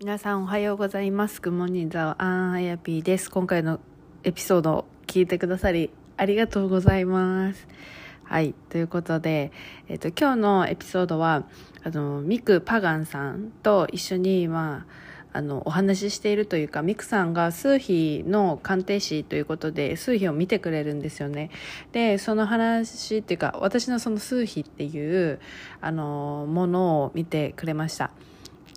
皆さんおはようございます。グモニザワアンアヤピーです。今回のエピソードを聞いてくださりありがとうございます。はい。ということで、えっと、今日のエピソードは、あの、ミク・パガンさんと一緒に、まあ、あの、お話ししているというか、ミクさんが数秘の鑑定士ということで、数秘を見てくれるんですよね。で、その話っていうか、私のその数秘っていう、あの、ものを見てくれました。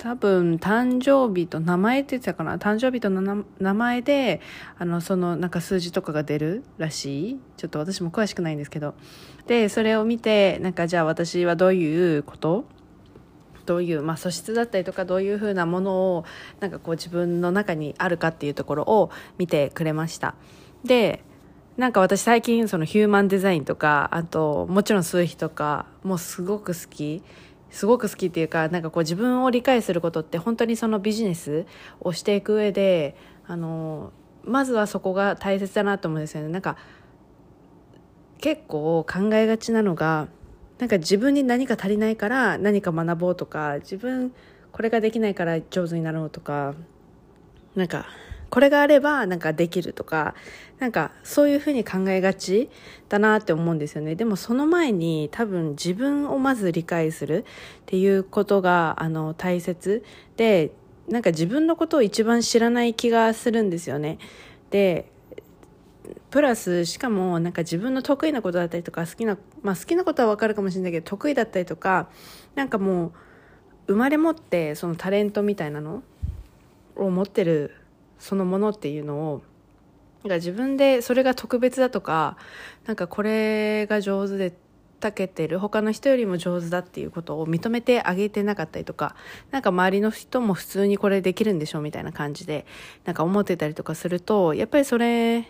多分誕生日と名前って言ってたかな。誕生日と名前であのそのなんか数字とかが出るらしい。ちょっと私も詳しくないんですけど。でそれを見てなんかじゃあ私はどういうこと？どういう、まあ、素質だったりとかどういうふうなものをなんかこう自分の中にあるかっていうところを見てくれました。でなんか私最近そのヒューマンデザインとかあともちろん数比とかもすごく好き。すごく好きっていうかなんかこう自分を理解することって本当にそのビジネスをしていく上であのまずはそこが大切だなと思うんですよね。なんか結構考えがちなのがなんか自分に何か足りないから何か学ぼうとか自分これができないから上手になろうとかなんかこれがあればなんかできるとかなんかそういうふうに考えがちだなって思うんですよね。でもその前に多分自分をまず理解するっていうことがあの大切でなんか自分のことを一番知らない気がするんですよね。でプラスしかもなんか自分の得意なことだったりとか好きな、まあ、好きなことは分かるかもしれないけど得意だったりとかなんかもう生まれ持ってそのタレントみたいなのを持ってるそのものっていうのをなんか自分でそれが特別だとかなんかこれが上手でたけてる他の人よりも上手だっていうことを認めてあげてなかったりとかなんか周りの人も普通にこれできるんでしょみたいな感じでなんか思ってたりとかするとやっぱりそれ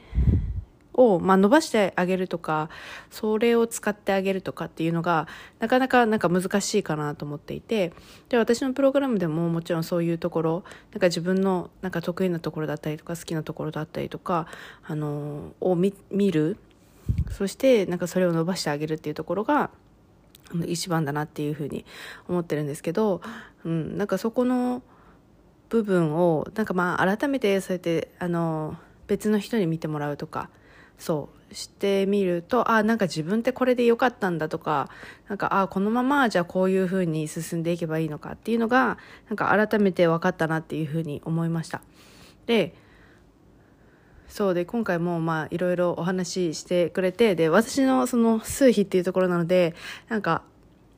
を、まあ、伸ばしてあげるとかそれを使ってあげるとかっていうのがなかなかなんか難しいかなと思っていてで私のプログラムでももちろんそういうところなんか自分のなんか得意なところだったりとか好きなところだったりとかあのを見る。そしてなんかそれを伸ばしてあげるっていうところが一番だなっていうふうに思ってるんですけど、うん、なんかそこの部分をなんかまあ改めてそうやってあの別の人に見てもらうとかそうしてみるとあなんか自分ってこれで良かったんだとかなんかあこのままじゃあこういうふうに進んでいけばいいのかっていうのがなんか改めて分かったなっていうふうに思いました。でそうで今回もまあいろいろお話ししてくれてで私のその数比っていうところなのでなんか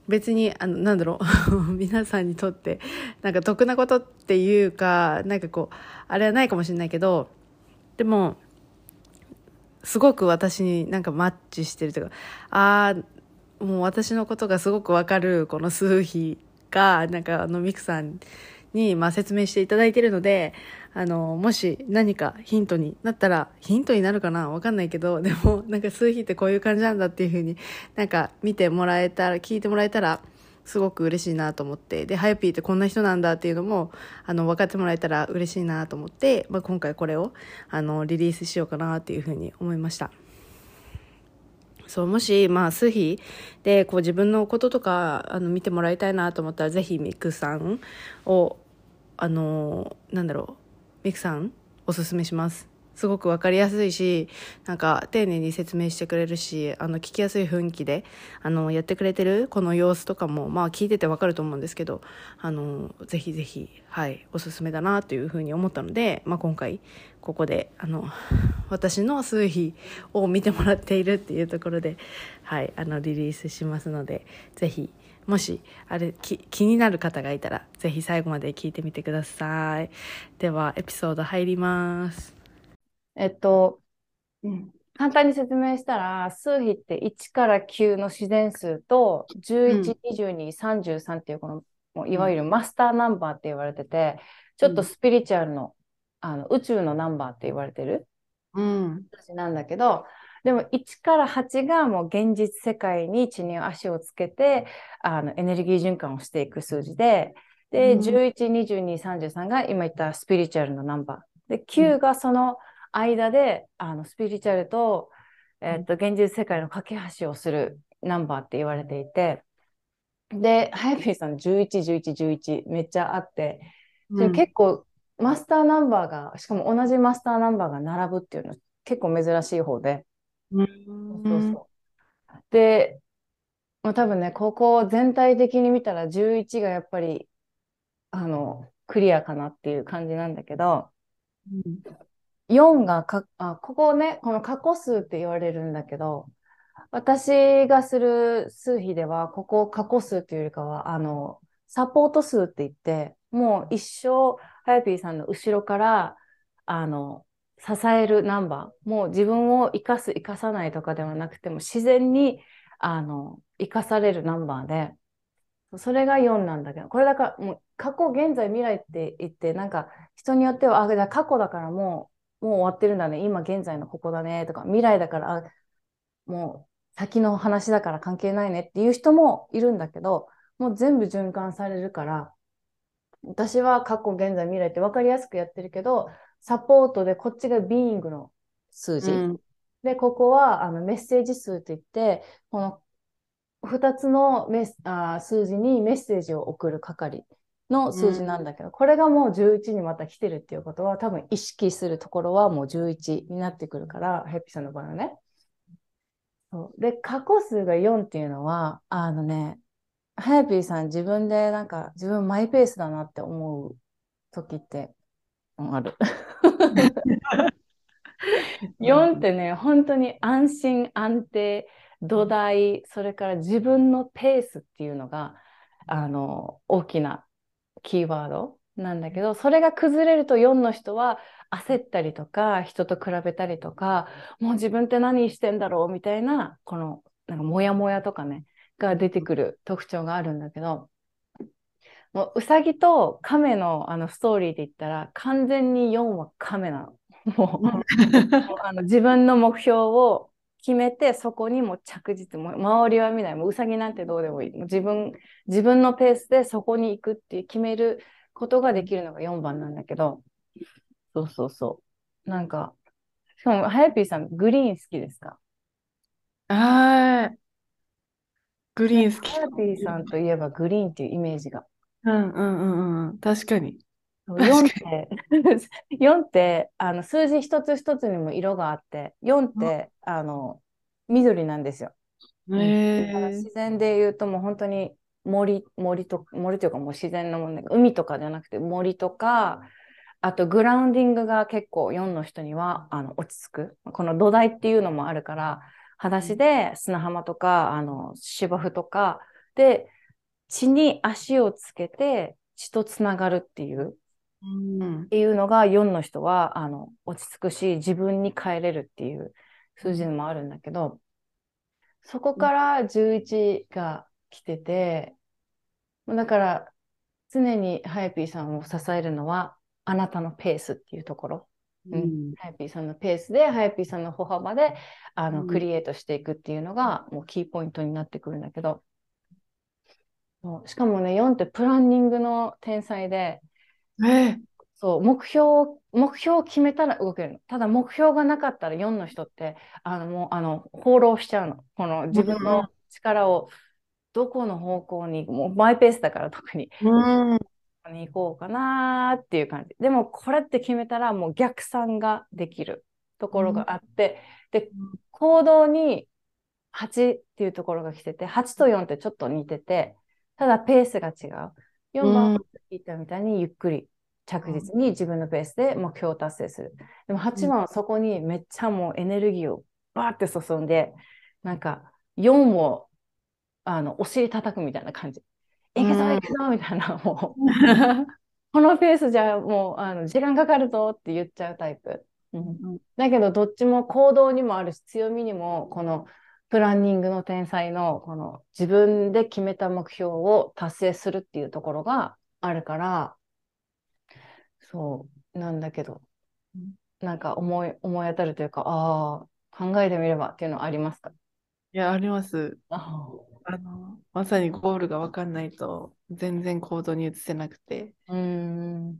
別にあのなんだろう 皆さんにとってなんか得なことっていうかなんかこうあれはないかもしれないけどでもすごく私になんかマッチしてるというかああもう私のことがすごくわかるこの数比がなんかあのミクさんにまあ説明していただいているのであのもし何かヒントになったらヒントになるかな？わかんないけどでもなんか数比ってこういう感じなんだっていうふうになんか見てもらえたら聞いてもらえたらすごく嬉しいなと思ってでハヤピーってこんな人なんだっていうのもあの分かってもらえたら嬉しいなと思って、まあ、今回これをあのリリースしようかなっていうふうに思いました。そうもし、まあ、数比でこう自分のこととかあの見てもらいたいなと思ったらぜひミクさんをあのなんだろうミクさんおすすめしますすごく分かりやすいしなんか丁寧に説明してくれるしあの聞きやすい雰囲気であのやってくれてるこの様子とかもまあ聞いてて分かると思うんですけどあのぜひぜひはいおすすめだなというふうに思ったので、まあ、今回ここであの私の数比を見てもらっているっていうところで、はい、あのリリースしますのでぜひもしあれ気になる方がいたらぜひ最後まで聞いてみてください。ではエピソード入ります。えっと、うん、簡単に説明したら、数比って1から9の自然数と、11、22、33っていうこの、もういわゆるマスターナンバーって言われてて、ちょっとスピリチュアルの、あの宇宙のナンバーって言われてる、うん、なんだけど、でも1から8がもう現実世界に地に足をつけてあのエネルギー循環をしていく数字で、で、うん、11、22、33が今言ったスピリチュアルのナンバー。で、9がその、うん間であのスピリチュアルと,、えー、っと現実世界の架け橋をするナンバーって言われていてでハヤピーさん111111めっちゃあってうん結構マスターナンバーが、しかも同じマスターナンバーが並ぶっていうのは結構珍しい方で。うんそうそう。で、まあ、多分ね、ここ全体的に見たら11がやっぱり、あの、クリアかなっていう感じなんだけど、4がか、あ、ここね、この過去数って言われるんだけど、私がする数比では、ここ過去数っていうよりかは、あの、サポート数って言って、もう一生、ハヤピーさんの後ろから、あの、支えるナンバー、もう自分を生かす、生かさないとかではなくても、自然に、あの、生かされるナンバーで、それが4なんだけど、これだから、もう過去、現在、未来って言って、なんか人によっては、あ、じゃ過去だからもう、もう終わってるんだね、今現在のここだね、とか、未来だから、あ、もう先の話だから関係ないねっていう人もいるんだけど、もう全部循環されるから、私は過去、現在、未来って分かりやすくやってるけど、サポートでこっちがビーイングの数字。うん。で、ここはあのメッセージ数といって、この2つのメスあー数字にメッセージを送る係の数字なんだけど、これがもう11にまた来てるっていうことは、多分意識するところはもう11になってくるから、ヘッピーさんの場合はね。そうで、過去数が4っていうのは、あのね、ハヤピーさん自分でなんか自分マイペースだなって思う時ってうんある。4ってね、本当に安心安定、土台、それから自分のペースっていうのが、あの、大きなキーワードなんだけど、それが崩れると4の人は焦ったりとか、人と比べたりとか、もう自分って何してんだろうみたいな、この、なんかモヤモヤとかね、が出てくる特徴があるんだけど、もううさぎと亀のあのストーリーで言ったら、完全に4は亀なの。もう、もうあの自分の目標を決めて、そこにもう着実、もう周りは見ない、もううさぎなんてどうでもいい。もう自分、自分のペースでそこに行くっていう決めることができるのが4番なんだけど、そうそうそう。なんか、しかも、はやぴーさん、グリーン好きですか？あーグリーン好き。はやぴーさんといえばグリーンっていうイメージが。うんうんうんうん。確かに。そう確か4って、4って、あの、数字一つ一つにも色があって、4って、あの、緑なんですよ。へだからえ自然で言うともう本当に森、森と、森というかもう自然のもので、海とかじゃなくて森とか、あとグラウンディングが結構4の人にはあの落ち着く。この土台っていうのもあるから、裸足で砂浜とか、あの芝生とかで地に足をつけて血とつながるっていう、うんっていうのが4の人はあの落ち着くし、自分に帰れるっていう数字もあるんだけど、そこから11が来てて、だから常にハヤピーさんを支えるのはあなたのペースっていうところ。ううん。ん、ハヤピーさんのペースで、ハヤピーさんの歩幅であの、うん。クリエイトしていくっていうのがもうキーポイントになってくるんだけど、そう。しかもね、4ってプランニングの天才で、えそう、目標を、目標を決めたら動けるの。ただ目標がなかったら4の人って、あの、もう、あの、放浪しちゃうの。この自分うんの力をどこの方向に、もうマイペースだから特に、うんに行こうかなーっていう感じ。でもこれって決めたらもう逆算ができるところがあって、で、行動に8っていうところが来てて、8と4ってちょっと似てて、ただペースが違う。4番言ったみたいにゆっくり着実に自分のペースで目標を達成する。でも8番はそこにめっちゃもうエネルギーをバーって注んで、なんか4をあのお尻叩くみたいな感じ。いくぞうんいくぞみたいな、もう。このペースじゃもうあの時間かかるぞって言っちゃうタイプ。うんだけどどっちも行動にもあるし強みにもこのプランニングの天才のこの自分で決めた目標を達成するっていうところがあるからそうなんだけどなんか思い思い当たるというかああ考えてみればっていうのはありますか？いや、あります。ああの、まさにゴールが分かんないと全然行動に移せなくて、うーん。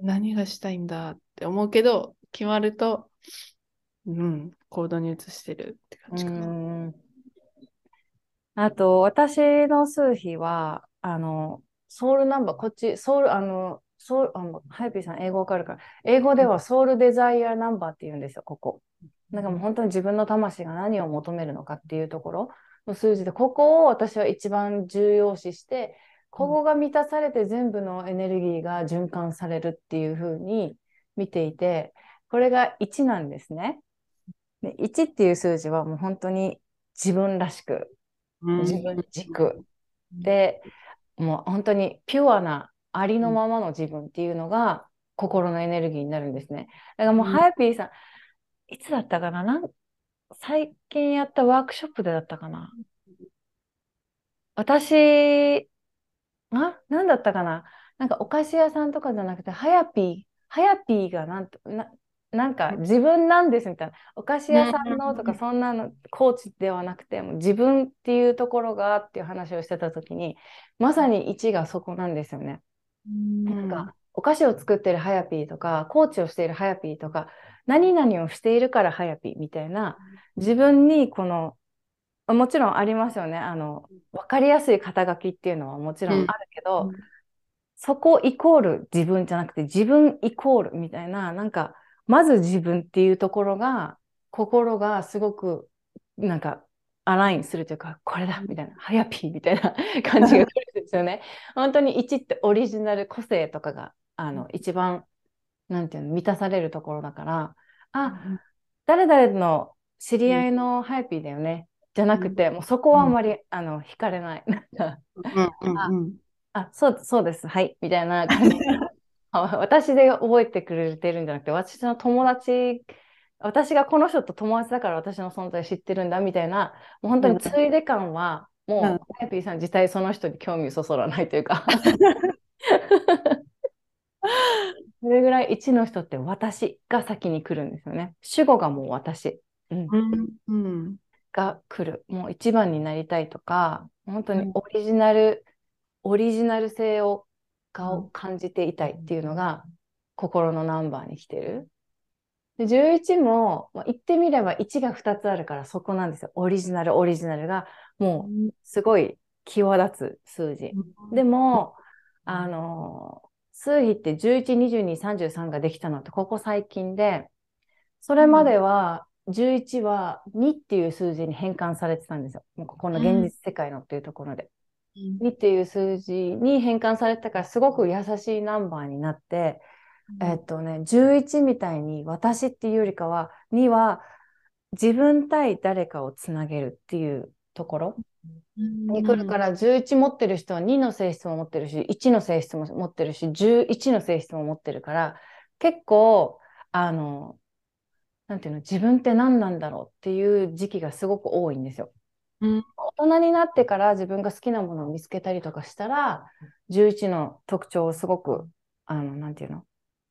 何がしたいんだって思うけど、決まると、うん、行動に移してるって感じかな。あと、私の数比は、あの、ソウルナンバー、こっち、ソウル、あの、ソウル、あの、ハイピーさん英語わかるから、英語ではソウルデザイアナンバーって言うんですよ、ここ。なんかもう本当に自分の魂が何を求めるのかっていうところの数字で、ここを私は一番重要視して、ここが満たされて全部のエネルギーが循環されるっていうふうに見ていて、これが1なんですね。で1っていう数字はもう本当に自分らしく、自分軸。で、もう本当にピュアなありのままの自分っていうのが心のエネルギーになるんですね。だからもう、ハヤピーさん、いつだったかな？なん最近やったワークショップでだったかな？私、あ、なんだったかな？なんかお菓子屋さんとかじゃなくて、はやぴー、はやぴーがなんと、な、なんか自分なんですみたいな。お菓子屋さんのとかそんなのコーチではなくて、も自分っていうところがっていう話をしてた時に、まさに1がそこなんですよね。なんかお菓子を作ってるはやぴーとか、コーチをしているはやぴーとか、何々をしているからはやぴーみたいな、自分にこの、もちろんありますよね。あの、わかりやすい肩書きっていうのはもちろんあるけど、うん、そこイコール自分じゃなくて、自分イコールみたいな、なんか、まず自分っていうところが、心がすごく、なんか、アラインするというか、これだみたいな、はやぴーみたいな 感じが来るんですよね。本当に1ってオリジナル個性とかが、あの、一番、なんていうの、満たされるところだから、あ、誰々の知り合いのハイピーだよね、じゃなくて、もうそこはあんまり、あの惹かれない。あ、そう、そうです、はい、みたいな感じ。私で覚えてくれてるんじゃなくて、私の友達、私がこの人と友達だから私の存在知ってるんだみたいな、もう本当についで感は、もう、ハイピーさん自体その人に興味をそそらないというか。それぐらい1の人って私が先に来るんですよね。主語がもう私、うん、うん、が来る。もう一番になりたいとか、本当にオリジナル、オリジナル性をを感じていたいっていうのが心のナンバーに来てる。で11も、まあ、言ってみれば1が2つあるからそこなんですよ。オリジナル、オリジナルがもうすごい際立つ数字。でも、あの数比って11、22、33ができたのってここ最近で、それまでは11は2っていう数字に変換されてたんですよ。もうここの現実世界のっていうところで。うん、2っていう数字に変換されてたからすごく優しいナンバーになって、うん、えっとね、11みたいに私っていうよりかは2は自分対誰かをつなげるっていうところ。に来るから11持ってる人は2の性質も持ってるし1の性質も持ってるし11の性質も持ってるから結構あのなんていうの自分って何なんだろうっていう時期がすごく多いんですよ。うん、大人になってから自分が好きなものを見つけたりとかしたら11の特徴をすごくあのなんていうの？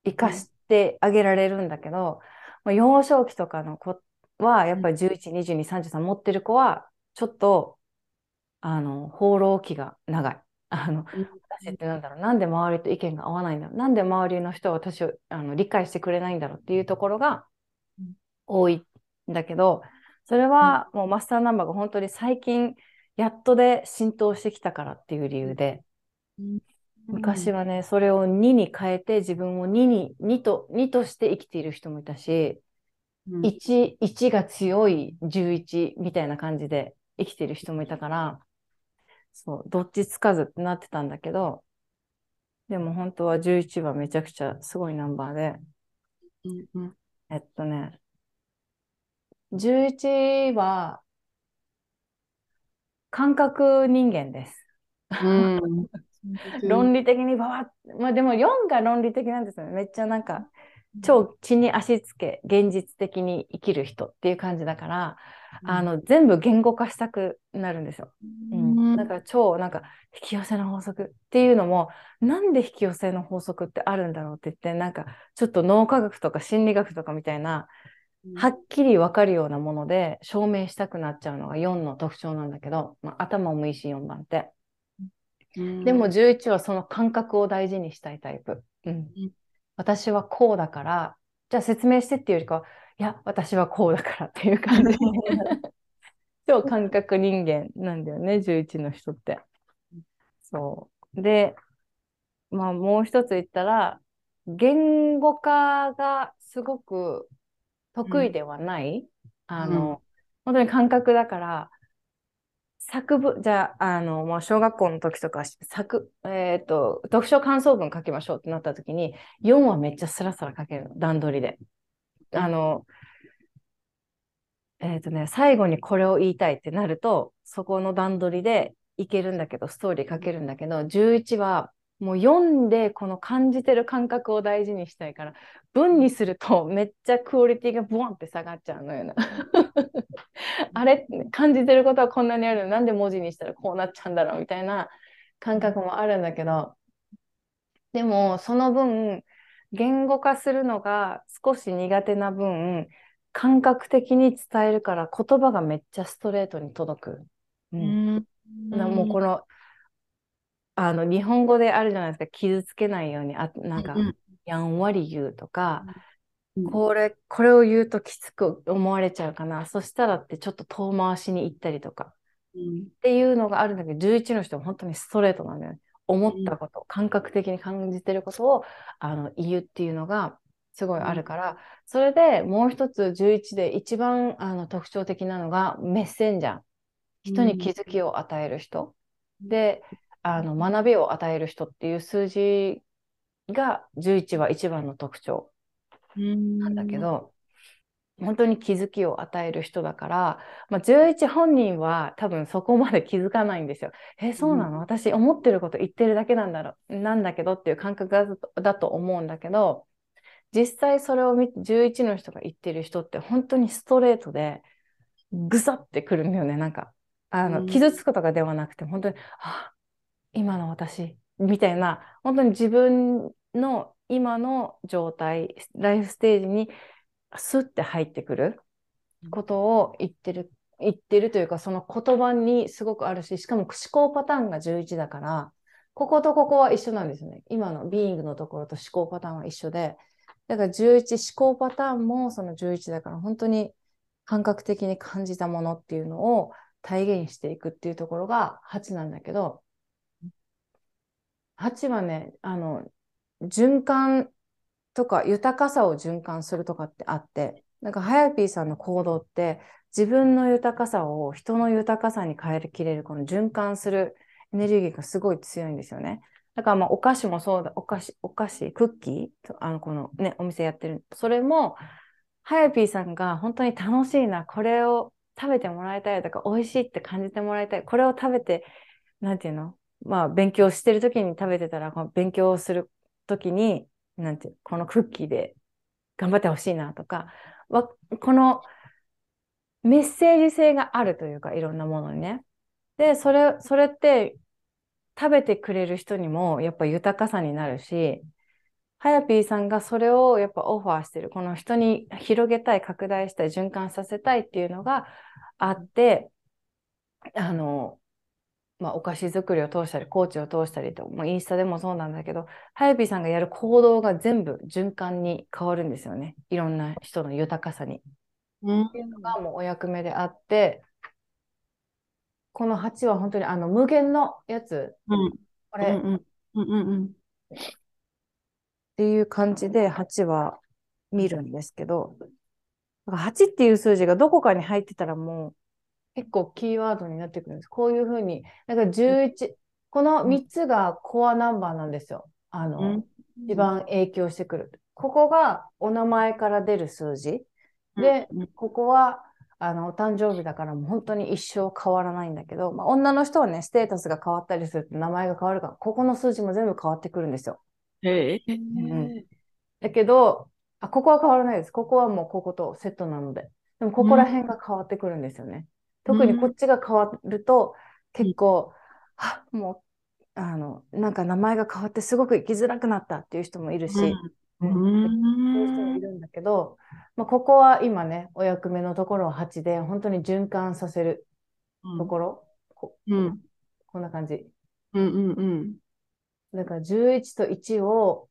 生かしてあげられるんだけど、うん、幼少期とかの子はやっぱり11、22、33持ってる子はちょっとあの、放浪期が長い。あの、私ってなんだろう、なんで周りと意見が合わないんだろう、なんで周りの人は私をあの理解してくれないんだろうっていうところが多いんだけど、それはもうマスターナンバーが本当に最近やっとで浸透してきたからっていう理由で、昔はね、それを2に変えて自分を2に、2と、2として生きている人もいたし、1、1が強い11みたいな感じで生きている人もいたから、そう、どっちつかずってなってたんだけど、でも本当は11はめちゃくちゃすごいナンバーで、うんうん、えっとね、11は感覚人間です。うん、論理的にばわっ、まあでも4が論理的なんですよね。めっちゃなんか、超地に足つけ、現実的に生きる人っていう感じだから、あの全部言語化したくなるんですよ。うん、だから超なんか引き寄せの法則っていうのもなんで引き寄せの法則ってあるんだろうって言ってなんかちょっと脳科学とか心理学とかみたいなはっきり分かるようなもので証明したくなっちゃうのが4の特徴なんだけど、まあ、頭もいいし4番って。でも11はその感覚を大事にしたいタイプ。うん、私はこうだからじゃあ説明してっていうよりかはいや、私はこうだからっていう感じ。超感覚人間なんだよね、11の人って。そう。で、まあ、もう一つ言ったら、言語化がすごく得意ではない。あの、本当に感覚だから、作文、じゃあ、あの、まあ、小学校の時とか、作、えっ、と、読書感想文書きましょうってなった時に、4はめっちゃスラスラ書けるの、段取りで。あの、えっ、とね、最後にこれを言いたいってなると、そこの段取りでいけるんだけど、ストーリー書けるんだけど、11はもう読んでこの感じてる感覚を大事にしたいから、文にするとめっちゃクオリティがボンって下がっちゃうのよな。あれ感じてることはこんなにあるのなんで文字にしたらこうなっちゃうんだろうみたいな感覚もあるんだけど、でもその分、言語化するのが少し苦手な分、感覚的に伝えるから言葉がめっちゃストレートに届く。う、うんん。なもうこの、あの、日本語であるじゃないですか、傷つけないように、あ、なんかう、んやんわり言うとか、うん。これ、これを言うときつく思われちゃうかな。そしたらってちょっと遠回しに行ったりとか。うん。っていうのがあるんだけど、11の人は本当にストレートなんだよね。思ったこと、感覚的に感じてることをあの言うっていうのがすごいあるから、それでもう一つ11で一番あの特徴的なのがメッセンジャー。人に気づきを与える人。で、あの学びを与える人っていう数字が11は一番の特徴なんだけど、本当に気づきを与える人だから、まあ、11本人は多分そこまで気づかないんですよ。え、そうなの？私思ってること言ってるだけなんだろう、なんだけどっていう感覚だとだと思うんだけど、実際それを見て11の人が言ってる人って本当にストレートでぐさってくるんだよね。なんか、あの、うん。傷つくとかではなくて、本当に、あ、今の私、みたいな、本当に自分の今の状態、ライフステージにスッて入ってくることを言ってる、言ってるというか、その言葉にすごくあるし、しかも思考パターンが11だから、こことここは一緒なんですよね。今のビーイングのところと思考パターンは一緒で、だから11、思考パターンもその11だから、本当に感覚的に感じたものっていうのを体現していくっていうところが8なんだけど、8はね、あの、循環とか豊かさを循環するとかってあって、なんか、はやぴーさんの行動って、自分の豊かさを人の豊かさに変えきれる、この循環するエネルギーがすごい強いんですよね。だから、まあ、お菓子もそうだ、お菓子、お菓子、クッキーとあの、このね、お店やってる。それも、はやぴーさんが本当に楽しいな、これを食べてもらいたいとか、美味しいって感じてもらいたい。これを食べて、なんていうの？まあ、勉強してる時に食べてたら、この勉強する時に、なんていうこのクッキーで頑張ってほしいなとか、このメッセージ性があるというか、いろんなものにね。で、それ、それって食べてくれる人にもやっぱ豊かさになるし、はやぴーさんがそれをやっぱオファーしてる、この人に広げたい、拡大したい、循環させたいっていうのがあって、あの、まあ、お菓子作りを通したり、コーチを通したりと、もうインスタでもそうなんだけど、はやぴーさんがやる行動が全部循環に変わるんですよね。いろんな人の豊かさに。うん。っていうのがもうお役目であって、この8は本当にあの無限のやつ、うん。これ。っうん。うんうんうん。ていう感じで8は見るんですけど、だから8っていう数字がどこかに入ってたらもう結構キーワードになってくるんです。こういうふうに、だから11、この3つがコアナンバーなんですよ。あの、うん一番影響してくる。ここがお名前から出る数字。で、うんここは、あの、お誕生日だからもう本当に一生変わらないんだけど、まあ、女の人はね、ステータスが変わったりすると名前が変わるから、ここの数字も全部変わってくるんですよ。へえんだけど、あ、ここは変わらないです。ここはもうこことセットなので。でも、ここら辺が変わってくるんですよね。特にこっちが変わると、結構、あ、もう、あの、なんか名前が変わってすごく生きづらくなったっていう人もいるし、うん。そういう人もいるんだけど、まあ、ここは今ね、お役目のところを8で、本当に循環させるところ、こうん。こんな感じ。うんうんうん。だから11と1を、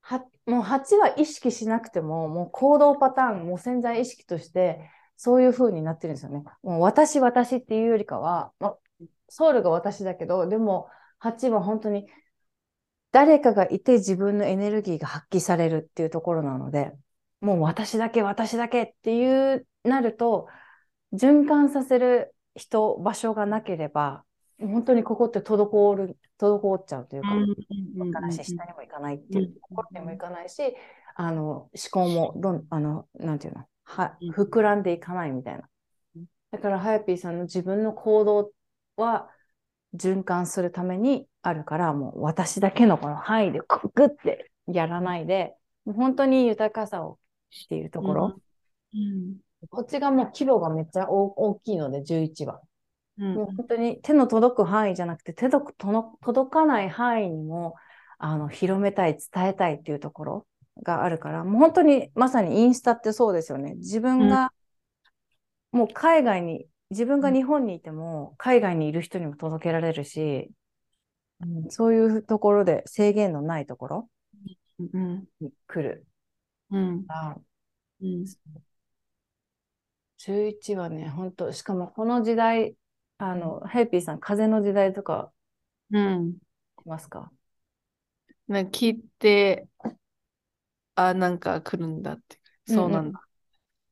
は、もう8は意識しなくても、もう行動パターン、もう潜在意識として、そういう風になってるんですよね。もう私、私っていうよりかは、まあ、ソウルが私だけど、でも8は本当に、誰かがいて自分のエネルギーが発揮されるっていうところなので、もう私だけ私だけっていうなると、循環させる人、場所がなければ、本当にここって滞る、滞っちゃうというか、いかないし、下にも行かないっていうところにも行かないし、あの、思考もどん、あの、なんていうの、は、膨らんでいかないみたいな。だから、ハヤピーさんの自分の行動は循環するためにあるから、もう私だけのこの範囲でグッてやらないで、もう本当に豊かさをっていうところ。うん、こっちがもう規模がめっちゃ大きいので、11は。うん、もう本当に手の届く範囲じゃなくて、手の届かない範囲にもあの広めたい、伝えたいっていうところがあるから、もう本当にまさにインスタってそうですよね。自分が、もう海外に、自分が日本にいても、海外にいる人にも届けられるし、うん、そういうところで制限のないところに来る。うん。うん、11はね、本当しかもこの時代、あの、ヘイピーさん、風の時代とか、うん。いますか？な聞いて、あ、なんか来るんだって。そうなんだ。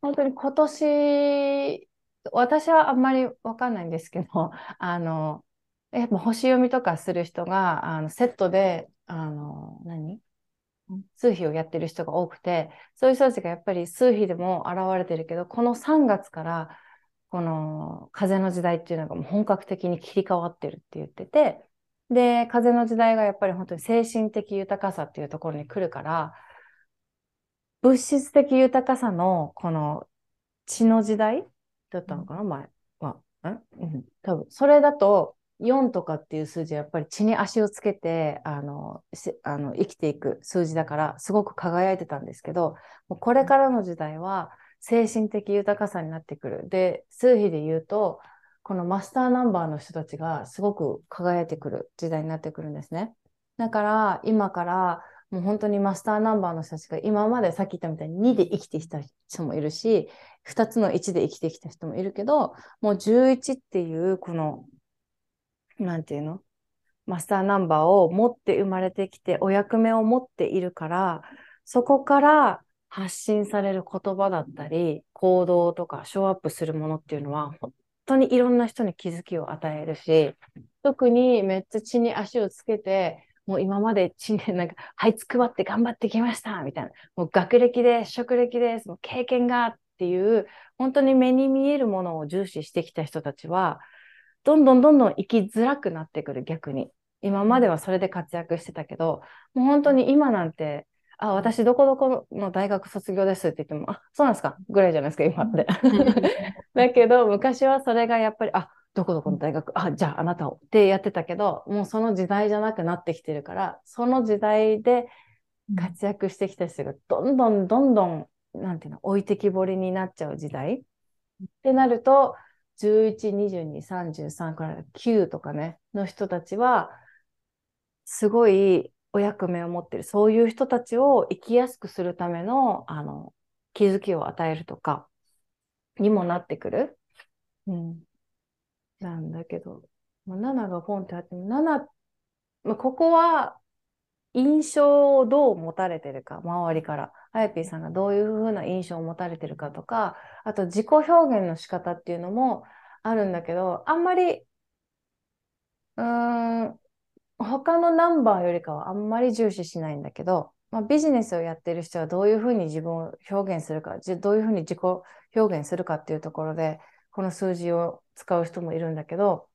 うんうん、本当に今年、私はあんまりわかんないんですけど、あの、やっぱ星読みとかする人が、あの、セットで、あの、何？数比をやってる人が多くて、そういう人たちがやっぱり数比でも現れてるけど、この3月からこの風の時代っていうのがもう本格的に切り替わってるって言ってて、で、風の時代がやっぱり本当に精神的豊かさっていうところに来るから、物質的豊かさのこの血の時代だったのかな、前は。んうん、多分、それだと、4とかっていう数字はやっぱり地に足をつけてあのあの生きていく数字だからすごく輝いてたんですけどもうこれからの時代は精神的豊かさになってくる。で数比で言うとこのマスターナンバーの人たちがすごく輝いてくる時代になってくるんですね。だから今からもう本当にマスターナンバーの人たちが今までさっき言ったみたいに2で生きてきた人もいるし2つの1で生きてきた人もいるけどもう11っていうこのなんていうの？マスターナンバーを持って生まれてきて、お役目を持っているから、そこから発信される言葉だったり、行動とかショーアップするものっていうのは、本当にいろんな人に気づきを与えるし、特にめっちゃ血に足をつけて、もう今まで血に なんか、はいつくばって頑張ってきましたみたいな。もう学歴です、職歴です、もう経験がっていう、本当に目に見えるものを重視してきた人たちは、どんどんどんどん生きづらくなってくる、逆に。今まではそれで活躍してたけど、もう本当に今なんて、あ、私どこどこの大学卒業ですって言っても、あ、そうなんですかぐらいじゃないですか、今って。だけど、昔はそれがやっぱり、あ、どこどこの大学、あ、じゃああなたをってやってたけど、もうその時代じゃなくなってきてるから、その時代で活躍してきた人がどんどんどんどん、なんていうの、置いてきぼりになっちゃう時代ってなると、11、22、33から9とかね、の人たちは、すごいお役目を持ってる、そういう人たちを生きやすくするための、あの、気づきを与えるとか、にもなってくる。うん。なんだけど、まあ、7がポンってあっても、7、まあ、ここは印象をどう持たれてるか、周りから。あやぴーさんがどういうふうな印象を持たれてるかとか、あと自己表現の仕方っていうのもあるんだけど、あんまり、うーん、他のナンバーよりかはあんまり重視しないんだけど、まあ、ビジネスをやってる人はどういうふうに自分を表現するか、どういうふうに自己表現するかっていうところで、この数字を使う人もいるんだけど、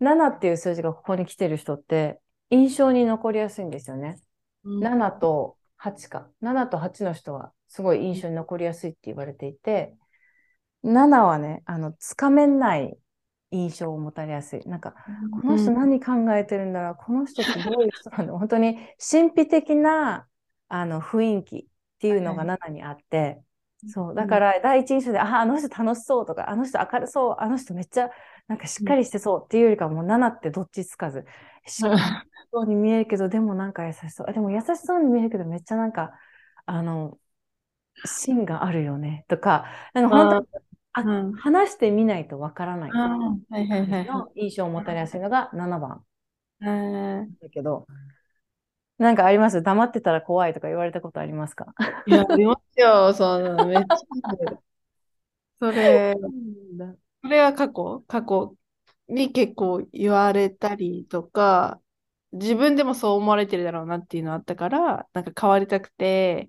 7っていう数字がここに来てる人って、印象に残りやすいんですよね。うん、7と8か。7と8の人はすごい印象に残りやすいって言われていて、7はね、あの、つかめない印象を持たれやすい。なんか、この人何考えてるんだろう、この人ってどういう人なんだろう、本当に神秘的なあの雰囲気っていうのが7にあって、そう、だから第一印象で、あ、あの人楽しそうとか、あの人明るそう、あの人めっちゃなんかしっかりしてそうっていうよりかもう7ってどっちつかず、しっかりそうに見えるけど、でもなんか優しそう。でも優しそうに見えるけど、めっちゃなんか、あの、芯があるよねとか、なんか本当あ、うん、話してみないとわからないの印象を持たれやすいのが7番。だけど、なんかあります？黙ってたら怖いとか言われたことありますか？いや、ありますよ、その。めっちゃ。それ、それは過去、過去に結構言われたりとか、自分でもそう思われてるだろうなっていうのあったから、なんか変わりたくて、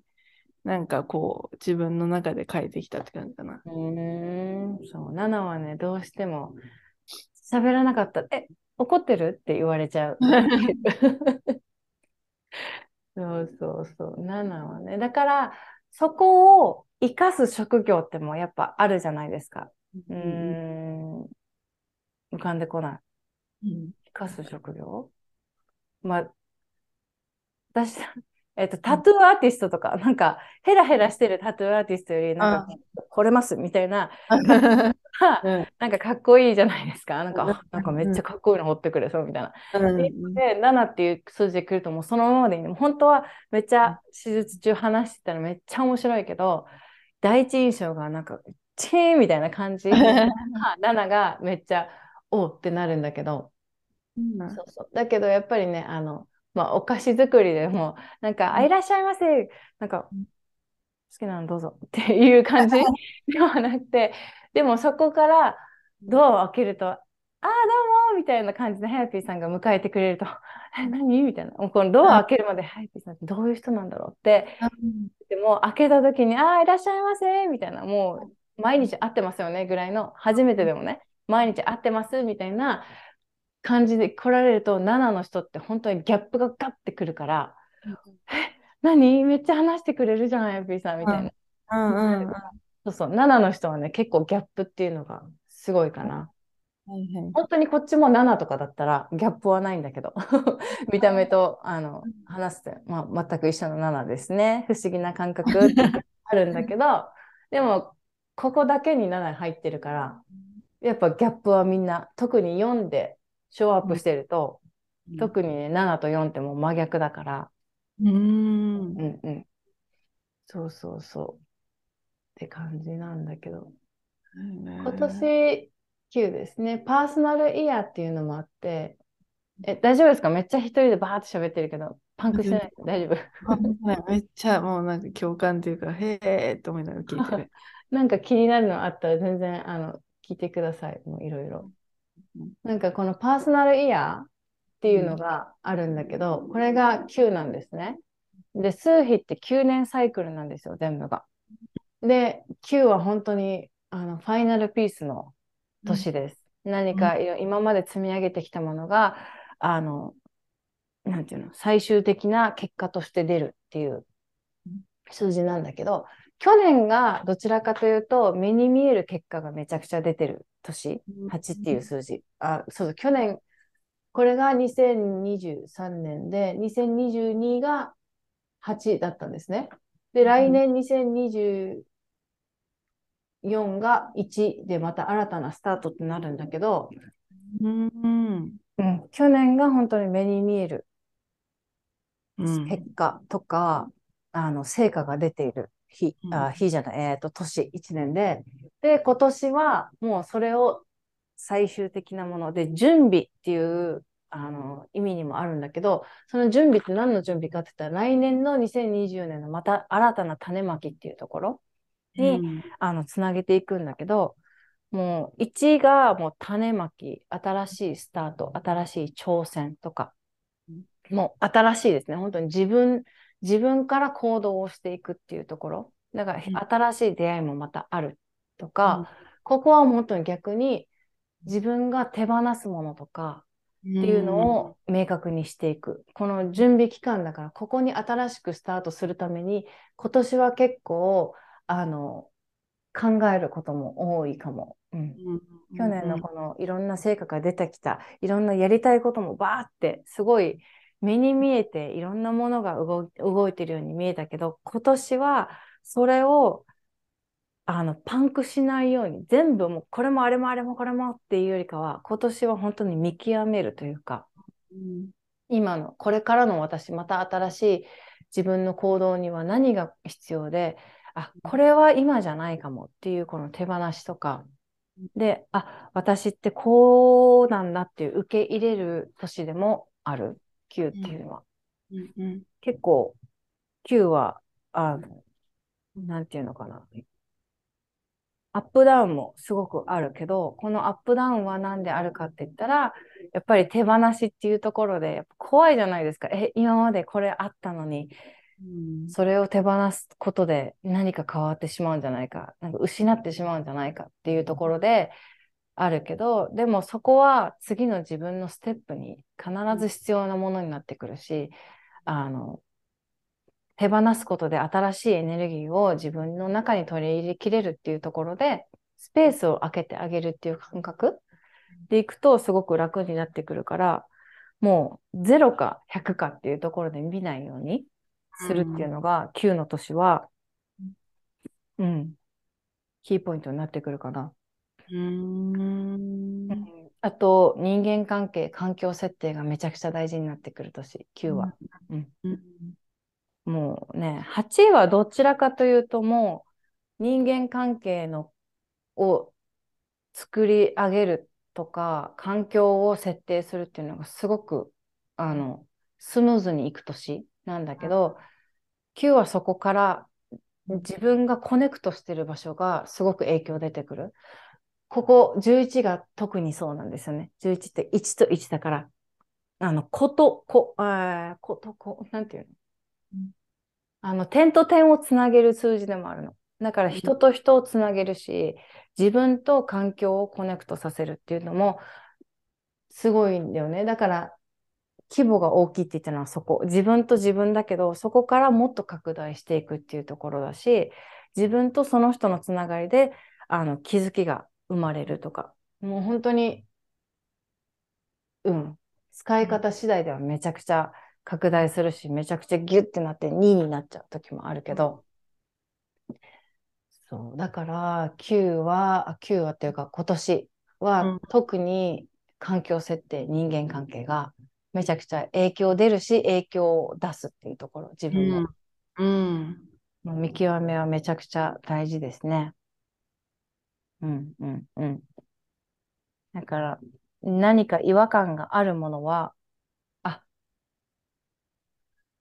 なんかこう、自分の中で変えてきたって感じかな。うーん、そう、ナナはね、どうしても喋らなかったら、え、怒ってる？って言われちゃう。そうそうそう、ナナはね。だから、そこを生かす職業ってもうやっぱあるじゃないですか。うーん、浮かんでこない。うん生かす職業？まあ、私、えっと、タトゥーアーティストとか、なんか、ヘラヘラしてるタトゥーアーティストより、なんか、惚れますみたいな、うん なんかかっこいいじゃないですか。なんうんか、あなんかめっちゃかっこいいの掘ってくれそうみたいな。うんで、7っていう数字で来ると、もうそのままでいいの。本当はめっちゃ手術中話してたらめっちゃ面白いけど、第一印象がなんか、チーンみたいな感じ。7がめっちゃ、おうってなるんだけど、うんそうそう。だけどやっぱりね、あの、まあ、お菓子作りでも、なんか、あ、いらっしゃいませ。なんか、うん好きなのどうぞ。っていう感じではなくて、でもそこからドアを開けると、ああ、どうもみたいな感じで、ハヤピーさんが迎えてくれると、え、何？みたいな。もうこのドアを開けるまで、ハヤピーさんってどういう人なんだろうって、でも開けた時に、ああ、いらっしゃいませみたいな、もう毎日会ってますよねぐらいの、初めてでもね、毎日会ってますみたいな感じで来られると、7の人って本当にギャップがガッてくるから、何？めっちゃ話してくれるじゃん、ハヤピーさんみたいな。うんうんうんそうそう、7の人はね、結構ギャップっていうのがすごいかな。はいはい本当にこっちも7とかだったらギャップはないんだけど、見た目とあの話して、まあ、全く一緒の7ですね。不思議な感覚 あるんだけど、でも、ここだけに7入ってるから、やっぱギャップはみんな、特に4でショーアップしてると、特にね、7と4ってもう真逆だから、うんうんうん。そうそうそう。って感じなんだけど。今年9ですね。パーソナルイヤーっていうのもあって、え、大丈夫ですか？めっちゃ一人でバーって喋ってるけど、パンクしてない？大丈夫？ねめっちゃもうなんか共感というか、へえと思いながら聞いてる。なんか気になるのあったら全然あの聞いてください。もういろいろうん。なんかこのパーソナルイヤーっていうのがあるんだけど、これが9なんですね。で、数比って9年サイクルなんですよ、全部が。で、9は本当にあのファイナルピースの年です。何かいろ今まで積み上げてきたものが、あの、なんていうの、最終的な結果として出るっていう数字なんだけど、去年がどちらかというと、目に見える結果がめちゃくちゃ出てる年、8っていう数字。あ、そうそう、去年、これが2023年で、2022が8だったんですね。で、来年2024が1でまた新たなスタートってなるんだけど、うん。うん、去年が本当に目に見えるうん。結果とか、あの成果が出ている日、うん。あ日じゃない、えっと、年1年で、で、今年はもうそれを最終的なもので、準備っていうあの意味にもあるんだけど、その準備って何の準備かって言ったら、来年の2020年のまた新たな種まきっていうところに、うんあのつなげていくんだけど、もう1がもう種まき、新しいスタート、新しい挑戦とか、もう新しいですね。本当に自分、自分から行動をしていくっていうところ。だからうん新しい出会いもまたあるとか、ここは本当に逆に自分が手放すものとかっていうのを明確にしていく。この準備期間だから、ここに新しくスタートするために、今年は結構、あの、考えることも多いかも。うん。去年のこのいろんな成果が出てきた、いろんなやりたいこともバーってすごい目に見えていろんなものが動い動いてるように見えたけど、今年はそれをあのパンクしないように全部もうこれもあれもあれもこれもっていうよりかは今年は本当に見極めるというかうん。今のこれからの私また新しい自分の行動には何が必要であこれは今じゃないかもっていうこの手放しとか。であ私ってこうなんだっていう受け入れる年でもある。9っていうのは。うん。うん。結構 Q は、あの、なんていうのかな。アップダウンもすごくあるけど、このアップダウンは何であるかって言ったら、やっぱり手放しっていうところで、怖いじゃないですか。え、今までこれあったのに、うん。それを手放すことで何か変わってしまうんじゃないか、なんか失ってしまうんじゃないかっていうところであるけど、でもそこは次の自分のステップに必ず必要なものになってくるし、あの、手放すことで新しいエネルギーを自分の中に取り入れきれるっていうところで、スペースを空けてあげるっていう感覚でいくとすごく楽になってくるから、もう0か100かっていうところで見ないようにするっていうのが、9の年は、うん、キーポイントになってくるかな。うーん。あと、人間関係、環境設定がめちゃくちゃ大事になってくる年、9は。うん。うんもうね、8はどちらかというともう人間関係のを作り上げるとか、環境を設定するっていうのがすごく、あの、スムーズにいく年なんだけど、9はそこから自分が connect してる場所がすごく影響出てくる。ここ11が特にそうなんですよね。11って1と1だから、あの、こと、こ、あーこと、こ、なんていうの？うんあの、点と点をつなげる数字でもあるの。だから人と人をつなげるし、自分と環境を connect させるっていうのもすごいんだよね。だから規模が大きいって言ったのはそこ。自分と自分だけど、そこからもっと拡大していくっていうところだし、自分とその人のつながりで、あの、気づきが生まれるとか。もう本当に、うん。使い方次第ではめちゃくちゃ拡大するし、めちゃくちゃギュッてなって2になっちゃう時もあるけど、そう。だから、9は、あ9はっていうか今年うはん特に環境設定、人間関係がめちゃくちゃ影響出るし、影響を出すっていうところ、自分のうんの見極めはめちゃくちゃ大事ですね。うん、うん、うん。だから、何か違和感があるものは、あ、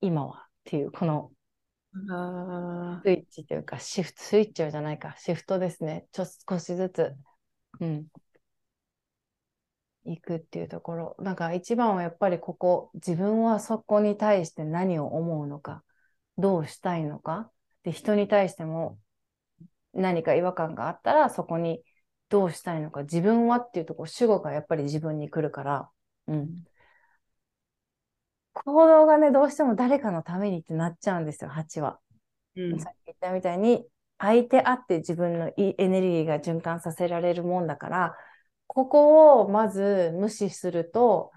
今はっていう、このあスイッチというか、シフト、スイッチじゃないか、シフトですね。ちょっと少しずつ、うん、行くっていうところ。なんか一番はやっぱりここ、自分はそこに対して何を思うのか、どうしたいのか。で、人に対しても何か違和感があったら、そこにどうしたいのか、自分はっていうところ、主語がやっぱり自分に来るから、うん。行動がね、どうしても誰かのためにってなっちゃうんですよ、8は。うんさっき言ったみたいに、相手あって自分のいエネルギーが循環させられるもんだから、ここをまず無視すると、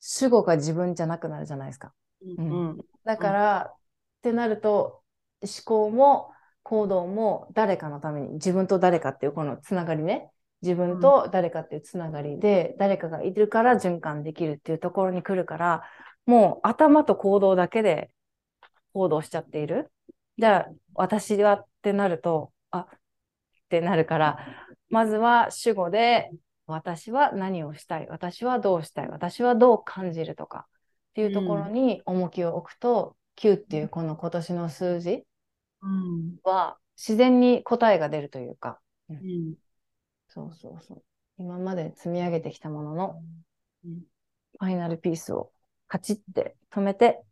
主語が自分じゃなくなるじゃないですか。うんだから、ってなると、思考も行動も誰かのために、自分と誰かっていうこのつながりね。自分と誰かっていうつながりで、誰かがいるから循環できるっていうところに来るから、もう頭と行動だけで行動しちゃっている。じゃあ、私はってなると、あ、ってなるから、まずは主語で、私は何をしたい、私はどうしたい、私はどう感じるとかっていうところに重きを置くと、9っていうこの今年の数字うん。は自然に答えが出るというか、うんそうそうそう。今まで積み上げてきたもののうんファイナルピースをカチッて止めて、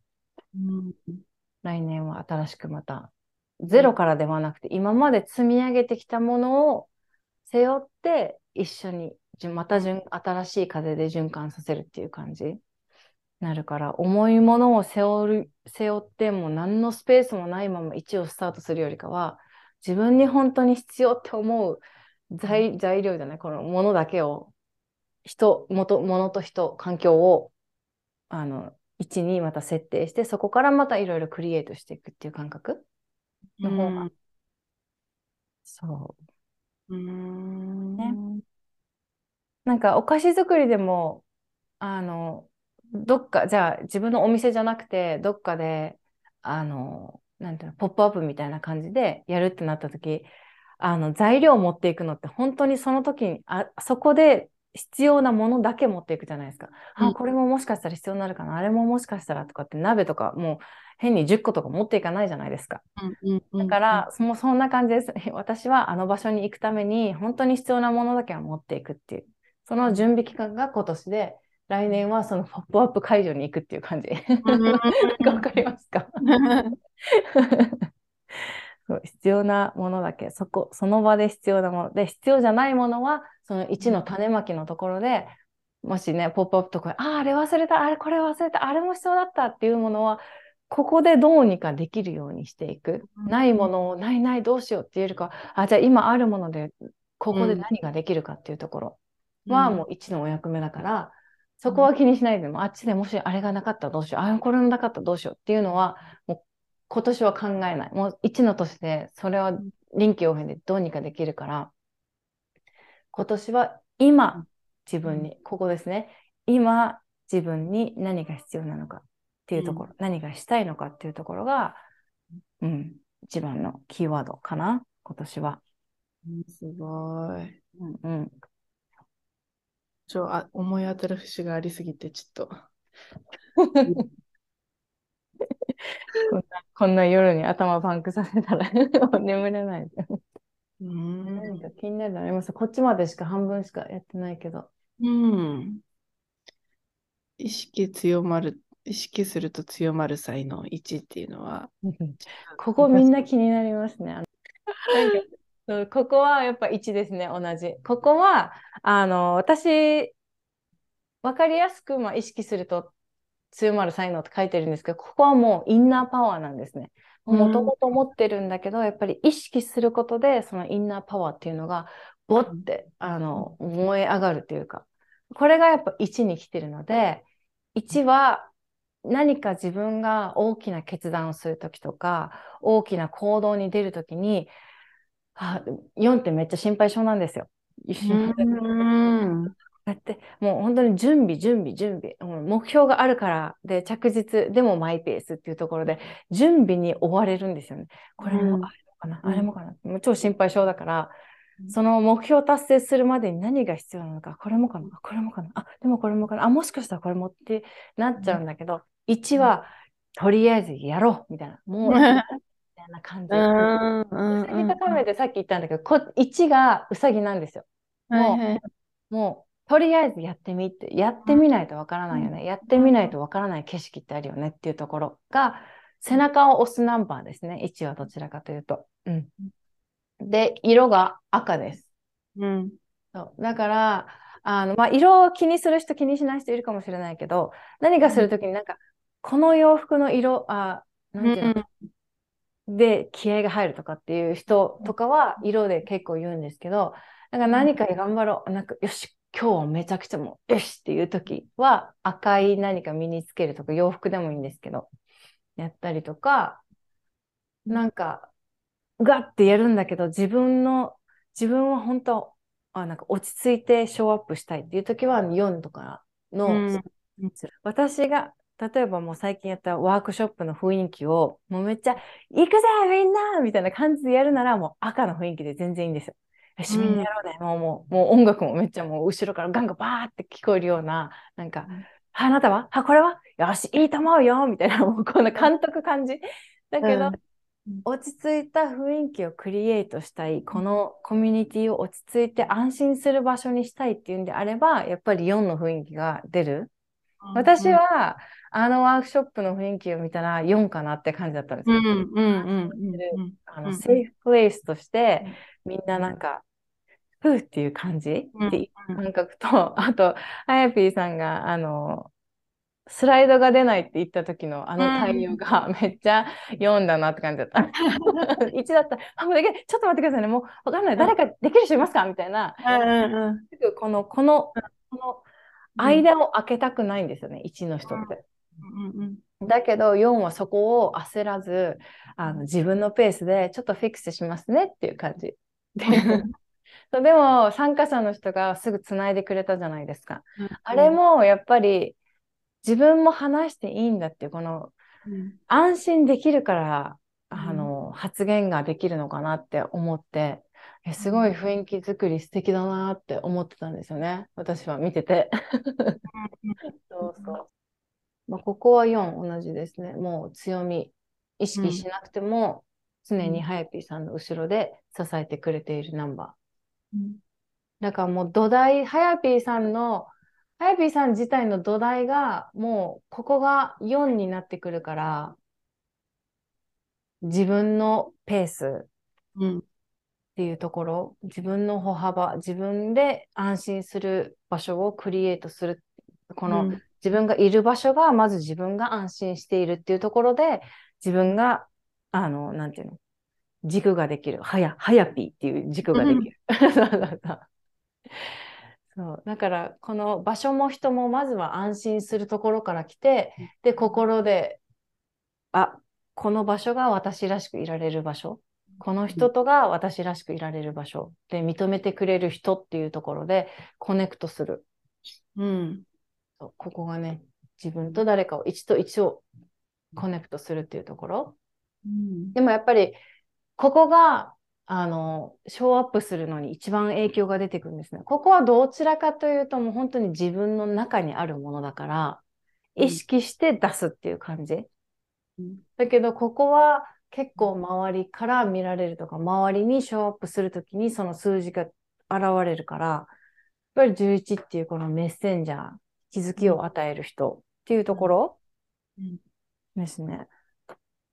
うん来年は新しくまた、ゼロからではなくて、今まで積み上げてきたものを背負って、一緒にまたじゅん新しい風で循環させるっていう感じになるから、重いものを背負る背負っても何のスペースもないまま1をスタートするよりかは、自分に本当に必要って思う材材料じゃない、このものだけを、人、もと、ものと人、環境を、あの、1にまた設定して、そこからまたいろいろクリエイトしていくっていう感覚の方が、そう。うん。ね。なんかお菓子作りでも、あの、どっか、じゃあ自分のお店じゃなくて、どっかで、あの、なんていうの、ポップアップみたいな感じでやるってなった時、あの、材料を持っていくのって本当にその時に、あ、そこで必要なものだけ持っていくじゃないですか。うん、あ、これももしかしたら必要になるかな、あれももしかしたらとかって鍋とかもう変に10個とか持っていかないじゃないですか。だから、もうそんな感じです。私はあの場所に行くために本当に必要なものだけは持っていくっていう。その準備期間が今年で、来年はそのポップアップ会場に行くっていう感じ。わかりますか？必要なものだけ、そこ、その場で必要なもの。で、必要じゃないものは、その1の種まきのところで、もしね、ポップアップとか、ああ、あれ忘れた、あれこれ忘れた、あれも必要だったっていうものは、ここでどうにかできるようにしていく。ないものを、ないないどうしようっていうよりか。あ、じゃあ今あるもので、ここで何ができるかっていうところ。は、もう1のお役目だから、そこは気にしないでも、あっちでもしあれがなかったらどうしよう、あこれもなかったらどうしようっていうのは、もう今年は考えない。もう1の年で、それは臨機応変でどうにかできるから、今年は今、自分に、ここですね。今、自分に何が必要なのかっていうところ、うん、何がしたいのかっていうところが、うん、一番のキーワードかな、今年は。すごい。うんうん。ちょあ思い当たる節がありすぎて、ちょっと。こんなこんな夜に頭パンクさせたら 眠れない。うん。何か気になるのありますこっちまでしか半分しかやってないけど。うん。意識強まる、意識すると強まる才能1っていうのは。ここみんな気になりますね。なんかここはやっぱ1ですね、同じ。ここは、あの、私、わかりやすく、まあ、意識すると強まる才能って書いてるんですけど、ここはもうインナーパワーなんですね。もともと持ってるんだけど、やっぱり意識することで、そのインナーパワーっていうのが、ボって、あの、燃え上がるっていうか、これがやっぱ1に来てるので、1は何か自分が大きな決断をするときとか、大きな行動に出るときに、あ、4ってめっちゃ心配性なんですよ。一瞬。やって、もう本当に準備、準備、準備。目標があるからで、着実、でもマイペースっていうところで、準備に追われるんですよね。これもあれもかな、うん、あれもかな？もう超心配性だから、その目標達成するまでに何が必要なのか、これもかな、これもかな、あ、でもこれもかな、あ、もしかしたらこれもってなっちゃうんだけど、1は、とりあえずやろうみたいな。もう、みたいな感じ。うさぎと亀でさっき言ったんだけど、こ1がうさぎなんですよ。もう、もうとりあえずやってみって、やってみないとわからないよね。やってみないとわからない景色ってあるよねっていうところが、背中を押すナンバーですね。1はどちらかというと。うん。で、色が赤です。うん。そうだから、あの、まあ、色を気にする人、気にしない人いるかもしれないけど、何かするときになんか、この洋服の色、あ、なんていうの、うん、で、気合が入るとかっていう人とかは、色で結構言うんですけど、なんか何か頑張ろう。なんか、よし、今日はめちゃくちゃもう、よしっていう時は、赤い何か身につけるとか、洋服でもいいんですけど、やったりとか、なんか、ガッてやるんだけど、自分の、自分は本当、あなんか落ち着いてショーアップしたいっていう時は4とかの、うん、私が例えばもう最近やったワークショップの雰囲気をもうめっちゃ行くぜみんなみたいな感じでやるならもう赤の雰囲気で全然いいんですよ。よし、みん。なやろうね。もう、もう、もう音楽もめっちゃもう後ろからガンガンバーって聞こえるような、なんか、うん、あなたは？あ、これは？よし、いいと思うよみたいな、もう こんな監督感じ。だけど、うん、落ち着いた雰囲気をクリエイトしたい、このコミュニティを落ち着いて安心する場所にしたいっていうんであれば、やっぱり4の雰囲気が出る。うん、私は、あのワークショップの雰囲気を見たら4かなって感じだったんですよ。あのセーフプレイスとして、みんななんか、ふうっていう感じ、っていう感覚と、あと、あやぴーさんが、あの、スライドが出ないって言った時のあの対応がめっちゃ読んだなって感じだった。1だったら、あ、もうできちょっと待ってくださいね。もうわかんない。誰かできる人いますかみたいな。この、この、この間を開けたくないんですよね。1の人って。だけど4はそこを焦らずあの自分のペースでちょっとフィックスしますねっていう感じ。ででも参加者の人がすぐつないでくれたじゃないですか。うん、あれもやっぱり自分も話していいんだっていうこの、うん、安心できるからあの発言ができるのかなって思ってえすごい雰囲気作り素敵だなって思ってたんですよね。私は見てて。そうそう。まあ、ここは4同じですね。もう強み。意識しなくても、常にハヤピーさんの後ろで支えてくれているナンバー。うんだからもう土台、ハヤピーさんの、ハヤピーさん自体の土台が、もうここが4になってくるから、自分のペースうんっていうところ、自分の歩幅、自分で安心する場所をクリエイトする。この、うん自分がいる場所が、まず自分が安心しているっていうところで、自分が、あの、なんていうの、軸ができる。はや、はやぴーっていう軸ができる。そう。だから、この場所も人もまずは安心するところから来て、で、心で、あ、この場所が私らしくいられる場所。この人とが私らしくいられる場所。で、認めてくれる人っていうところでコネクトする。うんそうここがね、自分と誰かを一と一をコネクトするっていうところ。うんでもやっぱり、ここが、あの、ショーアップするのに一番影響が出てくるんですね。ここはどちらかというと、もう本当に自分の中にあるものだから、うん意識して出すっていう感じ。うんだけど、ここは結構周りから見られるとか、周りにショーアップするときにその数字が現れるから、やっぱり11っていうこのメッセンジャー、気づきを与える人っていうところうんですね。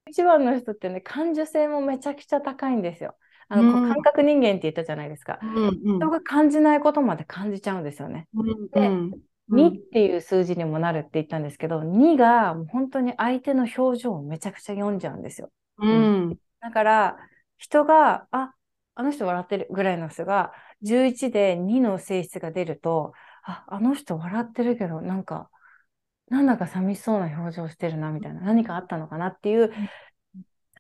一番の人ってね、感受性もめちゃくちゃ高いんですよ。あの、こううん感覚人間って言ったじゃないですか。うん人が感じないことまで感じちゃうんですよね。でうん2っていう数字にもなるって言ったんですけど、2が本当に相手の表情をめちゃくちゃ読んじゃうんですよ。うんだから、人が、あ、あの人笑ってるぐらいの人が、11で2の性質が出ると、あ、あの人笑ってるけど、なんか、なんだか寂しそうな表情してるな、みたいな。何かあったのかなっていう、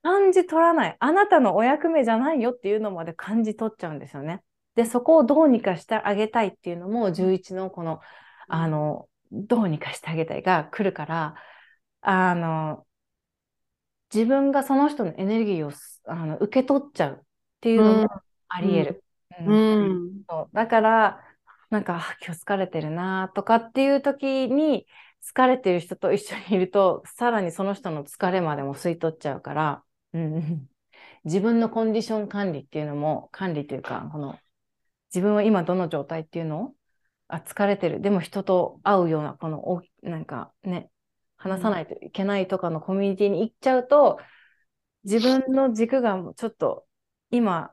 感じ取らない。あなたのお役目じゃないよっていうのまで感じ取っちゃうんですよね。で、そこをどうにかしてあげたいっていうのも、11のこの、あの、どうにかしてあげたいが来るから、あの、自分がその人のエネルギーをすあの受け取っちゃうっていうのもあり得る。だから、なんか、あ今日疲れてるなとかっていう時に、疲れてる人と一緒にいると、さらにその人の疲れまでも吸い取っちゃうから、うん、自分のコンディション管理っていうのも、管理というか、この、自分は今どの状態っていうのを、あ、疲れてる。でも人と会うような、この、おなんかね、話さないといけないとかのコミュニティに行っちゃうと、自分の軸がちょっと今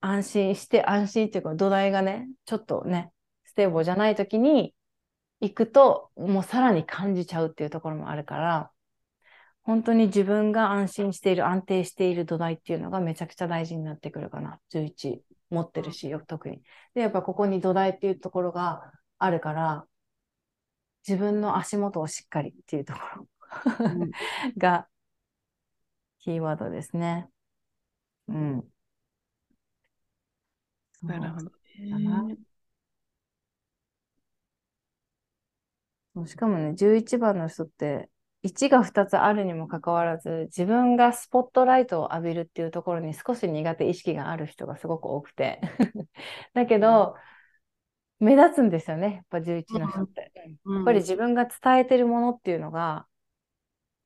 安心して安心っていうか土台がねちょっとね stable じゃない時に行くともうさらに感じちゃうっていうところもあるから本当に自分が安心している安定している土台っていうのがめちゃくちゃ大事になってくるかな11持ってるしよ特にでやっぱここに土台っていうところがあるから自分の足元をしっかりっていうところうん がキーワードですね。うん。なるほど。そうしかもね、11番の人って、1が2つあるにもかかわらず、自分がスポットライトを浴びるっていうところに少し苦手意識がある人がすごく多くて。だけど、目立つんですよね、やっぱ11の人って。ややっぱり自分が伝えてるものっていうのが、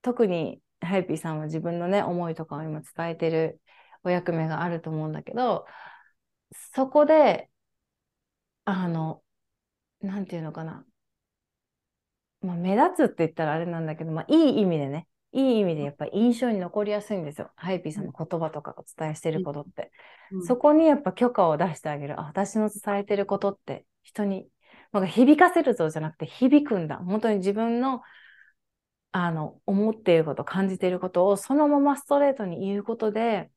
特にハイピーさんは自分のね、思いとかを今伝えてるお役目があると思うんだけど、そこで、あの、なんていうのかな。まあ、目立つって言ったらあれなんだけど、まあ、いい意味でね、いい意味でやっぱり印象に残りやすいんですよ。ハイピーさんの言葉とかお伝えしてることって。そこにやっぱ許可を出してあげる。あ、私の伝えてることって人に、なんか響かせるぞじゃなくて響くんだ。本当に自分の、あの、思っていること、感じていることをそのままストレートに言うことで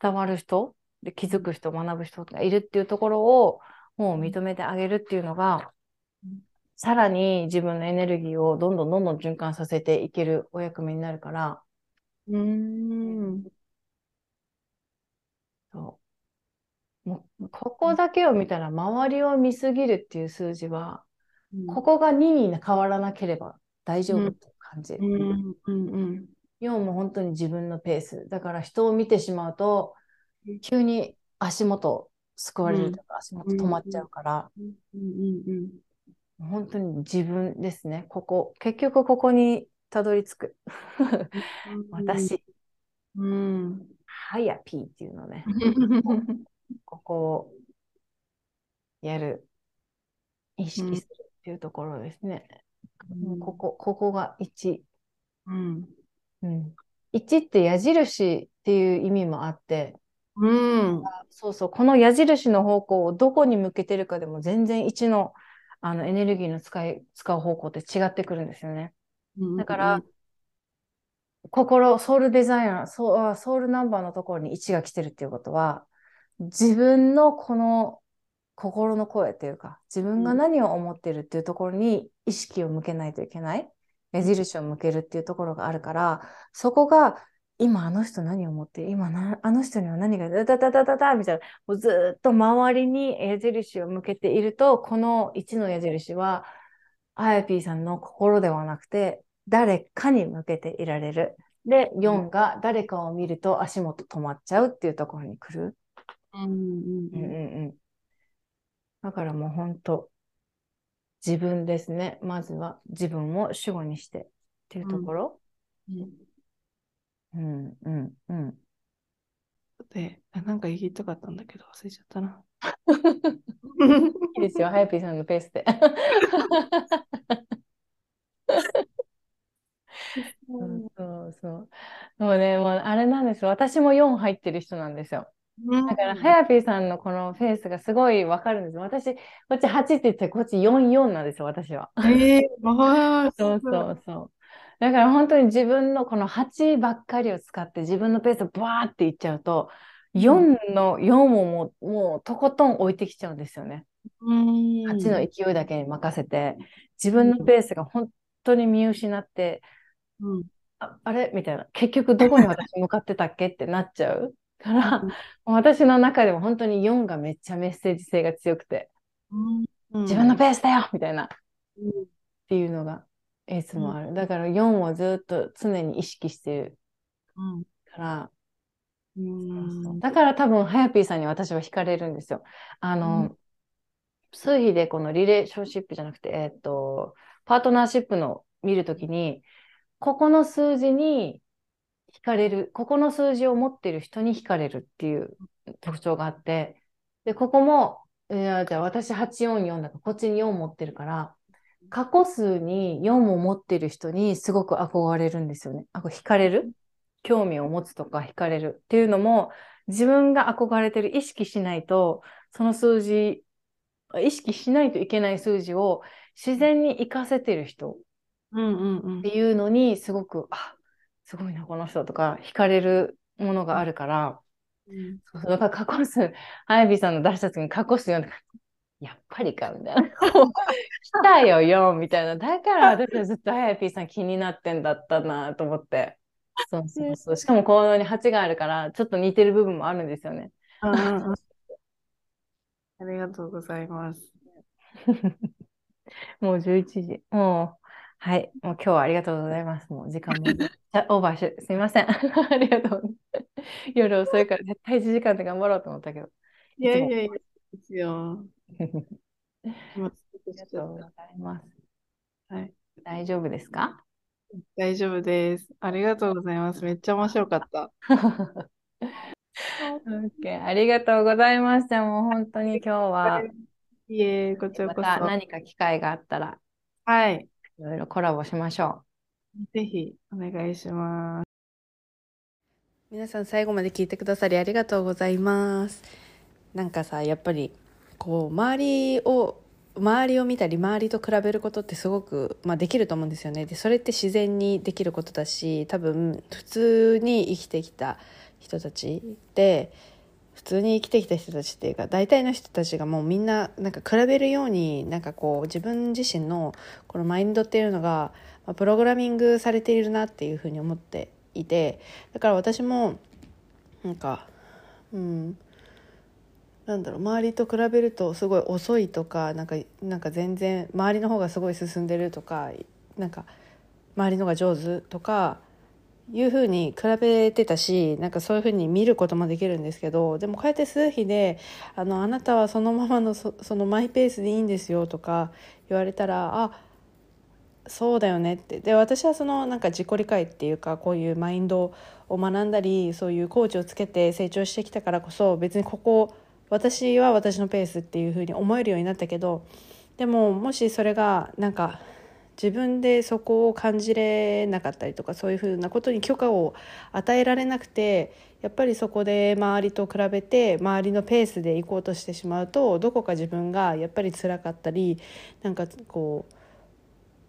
伝わる人、で気づく人、学ぶ人がいるっていうところをもう認めてあげるっていうのが、さらに自分のエネルギーをどんどんどんどん循環させていけるお役目になるから、うーん。そう。もう、ここだけを見たら、周りを見すぎるっていう数字は、ここが2に変わらなければ大丈夫って感じ。うん。うん。うん。4も本当に自分のペース。だから人を見てしまうとうん、急に足元救われるとか、足元止まっちゃうから、うん。うん。うん本当に自分ですね。ここ、結局ここにたどり着く。うん。私、うん。はやピーっていうのね。ここをやる、意識するっていうところですね。もうここ、ここが1。うん。うん。1って矢印っていう意味もあって、うん。そうそう、この矢印の方向をどこに向けてるかでも全然1の、あのエネルギーの使い、使う方向って違ってくるんですよね。だから、心、ソウルデザイナー、ソソウルナンバーのところに1が来てるっていうことは、自分のこの心の声っていうか、自分が何を思ってるっていうところに意識を向けないといけない。矢印を向けるっていうところがあるから、そこが今あの人何を思ってる今なあの人には何がダダダダダダみたいな、もうずーっと周りに矢印を向けていると、この1の矢印は、あやぴーさんの心ではなくて、誰かに向けていられる。で、4が誰かを見ると足元止まっちゃうっていうところに来る。うんうんうんうんうん。だからもう本当、自分ですね。まずは自分を主語にしてっていうところ。うん。うんうんうん。で、あなんか言いたかったんだけど忘れちゃったな。いいですよ、ハヤピーさんのペースで。うんそうそう。もうね、もうあれなんですよ。私も4入ってる人なんですよ。だから、ハヤピーさんのこのフェースがすごいわかるんですよ。私、こっち8って言って、こっち44なんですよ、私は。ええああ、そうそうそう。だから本当に自分のこの8ばっかりを使って自分のペースをバーっていっちゃうと、4の4をもう、もうとことん置いてきちゃうんですよね。うん。8の勢いだけに任せて、自分のペースが本当に見失って、うん。あ、あれ？みたいな。結局どこに私向かってたっけ？ってなっちゃうから、私の中でも本当に4がめっちゃメッセージ性が強くて、うん。自分のペースだよみたいなっうんていうのがいつもある。だから4をずっと常に意識してるうん。から、うん。だから多分、ハヤピーさんに私は惹かれるんですよ。あの、うん数比でこのリレーションシップじゃなくて、えっと、パートナーシップの見るときに、ここの数字に惹かれる、ここの数字を持っている人に惹かれるっていう特徴があって、で、ここも、いやじゃあ私844だから、こっちに4持ってるから、過去数に4を持っている人にすごく憧れるんですよね。あ、惹かれる？興味を持つとか惹かれるっていうのも、自分が憧れてる意識しないと、その数字、意識しないといけない数字を自然に活かせてる人っていうのにすごく、あ、すごいな、この人とか惹かれるものがあるから、うん。そうだから過去数、アイビーさんの出した時に過去数読んで、やっぱりか、みたいな。来たよ、4みたいな。だから 私はずっとアイビーさん気になってんだったなと思って。そうそうそう。しかもこのに8があるから、ちょっと似てる部分もあるんですよね。うんうんうんありがとうございます。もう11時。もう、はい。もう今日はありがとうございます。もう時間も。オーバーし、すいません。ありがとう。夜遅いから絶対1時間で頑張ろうと思ったけど。いやいやいや、ですよ。あ今りがとうございます。はい。大丈夫ですか？大丈夫です。ありがとうございます。めっちゃ面白かった。OK ありがとうございました。もう本当に今日は、いえ、こちらまこそ。た何か機会があったら、はい。いろいろコラボしましょぜひお願いします。皆さん最後まで聞いてくださりありがとうございます。なんかさ、やっぱりこう周りを周りを見たり周りと比べることってすごく、まあ、できると思うんですよね。でそれって自然にできることだし多分普通に生きてきた人たちで普通に生きてきた人たちっていうか大体の人たちがもうみんななんか比べるようになんかこう自分自身のこのマインドっていうのが、ま、プログラミングされているなっていうふうに思っていてだから私もなんかうんなんだろう周りと比べるとすごい遅いとかなんかなんか全然周りの方がすごい進んでるとかなんか周りの方が上手とかいうふうに比べてたしなんかそういうふうに見ることもできるんですけどでもこうやって数比であの「あなたはそのままのそのマイペースでいいんですよ」とか言われたらあそうだよねって。で私はそのなんか自己理解っていうかこういうマインドを学んだりそういうコーチをつけて成長してきたからこそ別にここを私は私のペースっていうふうに思えるようになったけどでももしそれがなんか自分でそこを感じれなかったりとかそういうふうなことに許可を与えられなくてやっぱりそこで周りと比べて周りのペースで行こうとしてしまうとどこか自分がやっぱり辛かったりなんかこう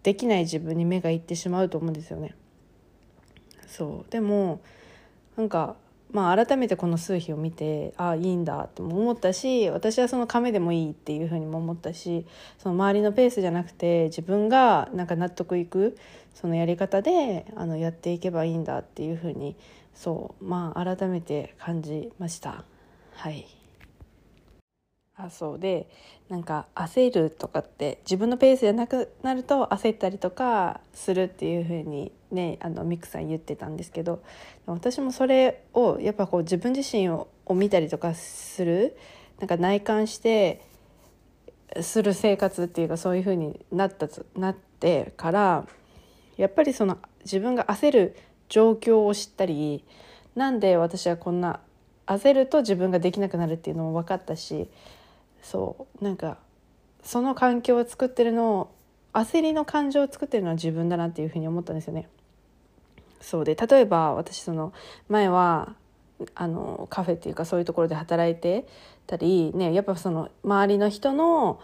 できない自分に目がいってしまうと思うんですよね。そうでもなんかまあ、改めてこの数比を見てああいいんだっても思ったし私はその亀でもいいっていうふうにも思ったしその周りのペースじゃなくて自分がなんか納得いくそのやり方であのやっていけばいいんだっていうふうにそうまあ改めて感じました。はいあそうでなんか焦るとかって自分のペースじゃなくなると焦ったりとかするっていう風にねあのミクさん言ってたんですけど私もそれをやっぱこう自分自身を見たりとかするなんか内観してする生活っていうかそういう風になったなってからやっぱりその自分が焦る状況を知ったりなんで私はこんな焦ると自分ができなくなるっていうのも分かったしそうなんかその環境を作ってるのを焦りの感情を作ってるのは自分だなっていうふうに思ったんですよね。そうで例えば私その前はあのカフェっていうかそういうところで働いてたり、ね、やっぱその周りの人の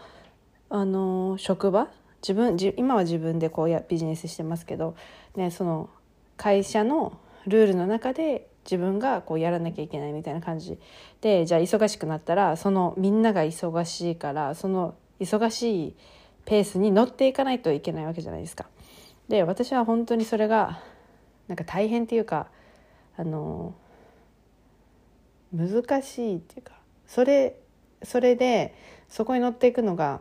あの職場自分今は自分でこうやビジネスしてますけど、ね、その会社のルールの中で自分がこうやらなきゃいけないみたいな感じでじゃあ忙しくなったらそのみんなが忙しいからその忙しいペースに乗っていかないといけないわけじゃないですか。で私は本当にそれがなんか大変っていうかあの難しいっていうかそれそれでそこに乗っていくのが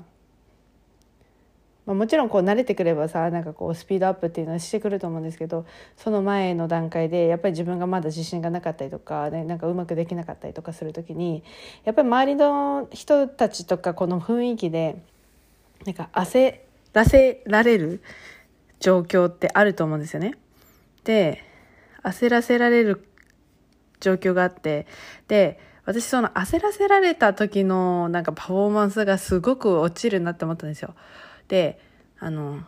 まあ、もちろんこう慣れてくればさなんかこうスピードアップっていうのはしてくると思うんですけどその前の段階でやっぱり自分がまだ自信がなかったりとか、ね、なんかうまくできなかったりとかする時にやっぱり周りの人たちとかこの雰囲気でなんか焦らせられる状況ってあると思うんですよね。で焦らせられる状況があってで私その焦らせられた時のなんかパフォーマンスがすごく落ちるなって思ったんですよ。であの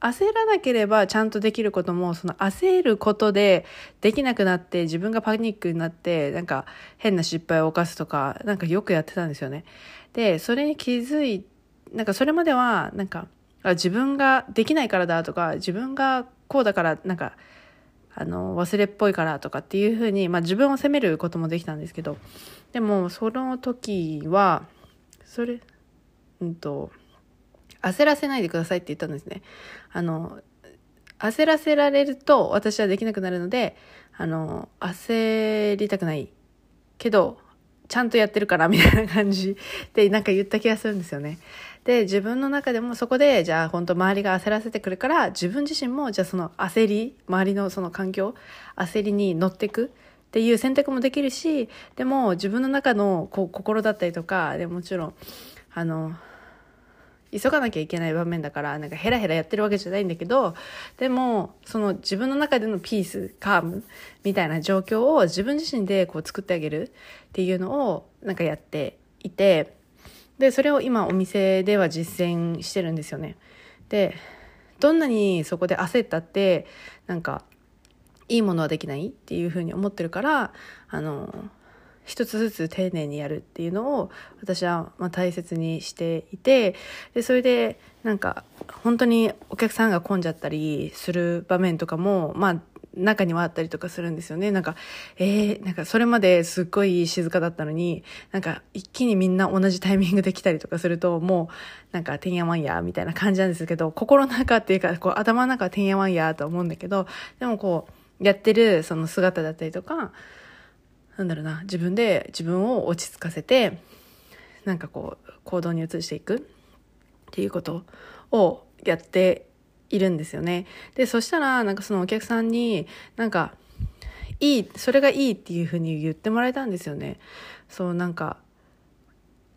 焦らなければちゃんとできることもその焦ることでできなくなって自分がパニックになってなんか変な失敗を犯すとかなんかよくやってたんですよね。でそれに気づいなんかそれまではなんか自分ができないからだとか自分がこうだからなんかあの忘れっぽいからとかっていうふうに、まあ、自分を責めることもできたんですけどでもその時はそれうんと焦らせないでくださいって言ったんですね。あの、焦らせられると私はできなくなるので、あの、焦りたくないけど、ちゃんとやってるからみたいな感じでなんか言った気がするんですよね。で、自分の中でもそこで、じゃあ本当周りが焦らせてくるから、自分自身もじゃあその焦り、周りのその環境、焦りに乗っていくっていう選択もできるし、でも自分の中のこう心だったりとか、でもちろん、あの、急がなきゃいけない場面だからなんかヘラヘラやってるわけじゃないんだけどでもその自分の中でのピースカームみたいな状況を自分自身でこう作ってあげるっていうのをなんかやっていてでそれを今お店では実践してるんですよね。でどんなにそこで焦ったってなんかいいものはできないっていうふうに思ってるからあの一つずつ丁寧にやるっていうのを私はま大切にしていてでそれでなんか本当にお客さんが混んじゃったりする場面とかもまあ中にはあったりとかするんですよね。なんか、えー、なんかそれまですっごい静かだったのに、なんか一気にみんな同じタイミングで来たりとかすると、もうなんかてんやわんやみたいな感じなんですけど、心の中っていうか、こう頭の中はてんやわんやと思うんだけど、でもこう、やってるその姿だったりとか、なんだろうな、自分で自分を落ち着かせて、なんかこう、行動に移していくっていうことをやっているんですよね。で、そしたら、なんかそのお客さんに、なんか、いい、それがいいっていうふうに言ってもらえたんですよね。そう、なんか、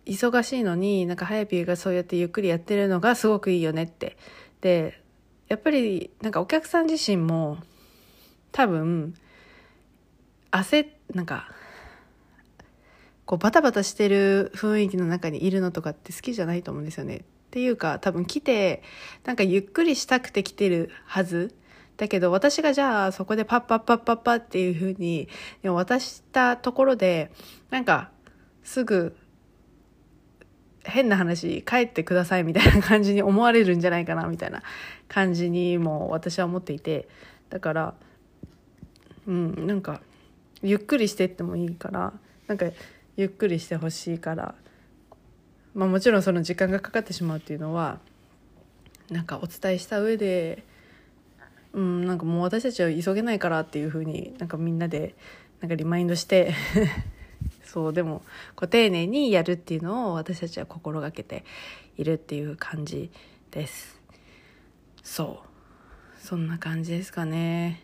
忙しいのに、なんか、はやぴーがそうやってゆっくりやってるのがすごくいいよねって。で、やっぱり、なんかお客さん自身も、多分、焦、なんか、こうバタバタしてる雰囲気の中にいるのとかって好きじゃないと思うんですよね。っていうか多分来てなんかゆっくりしたくて来てるはず。だけど私がじゃあそこでパッパッパッパッパっていう風に渡したところでなんかすぐ変な話帰ってくださいみたいな感じに思われるんじゃないかなみたいな感じにも私は思っていて。だからうんなんかゆっくりしてってもいいからなんかゆっくりしてほしいからまあもちろんその時間がかかってしまうっていうのはなんかお伝えした上でうんなんかもう私たちは急げないからっていうふうになんかみんなでなんかリマインドして そうでもこう丁寧にやるっていうのを私たちは心がけているっていう感じです。そう。そんな感じですかね。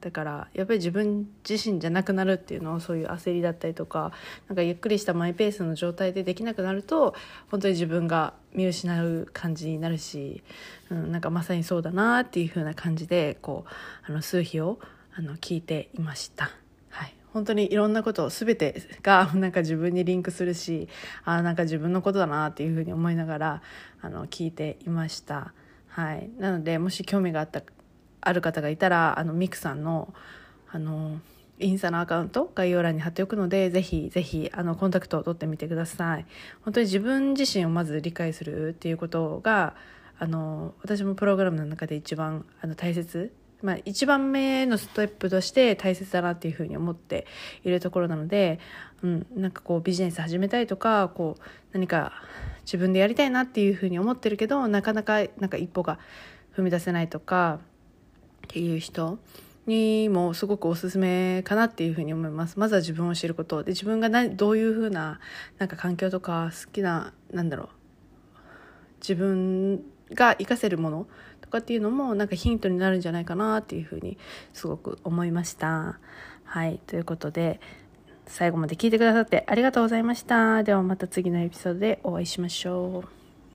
だからやっぱり自分自身じゃなくなるっていうのをそういう焦りだったりとかなんかゆっくりしたマイペースの状態でできなくなると本当に自分が見失う感じになるし、うん、なんかまさにそうだなっていう風な感じでこうあの数日をあの聞いていました。はい本当にいろんなこと全てが なんか自分にリンクするしあなんか自分のことだなっていうふうに思いながらあの聞いていました。はい、なのでもし興味があったある方がいたらあのミクさんのあのインスタのアカウント概要欄に貼っておくのでぜひぜひあのコンタクトを取ってみてください。本当に自分自身をまず理解するっていうことがあの私もプログラムの中で一番あの大切。まあ、一番目のステップとして大切だなっていうふうに思っているところなので、うん、なんかこうビジネス始めたいとかこう何か自分でやりたいなっていうふうに思ってるけどなかなかなんか一歩が踏み出せないとかっていう人にもすごくおすすめかなっていうふうに思います。まずは自分を知ること。で、自分がどういうふうな、なんか環境とか好きな、なんだろう、自分が活かせるものとかっていうのもなんかヒントになるんじゃないかなっていうふうにすごく思いました。はい。ということで、最後まで聞いてくださってありがとうございました。ではまた次のエピソードでお会いしましょう。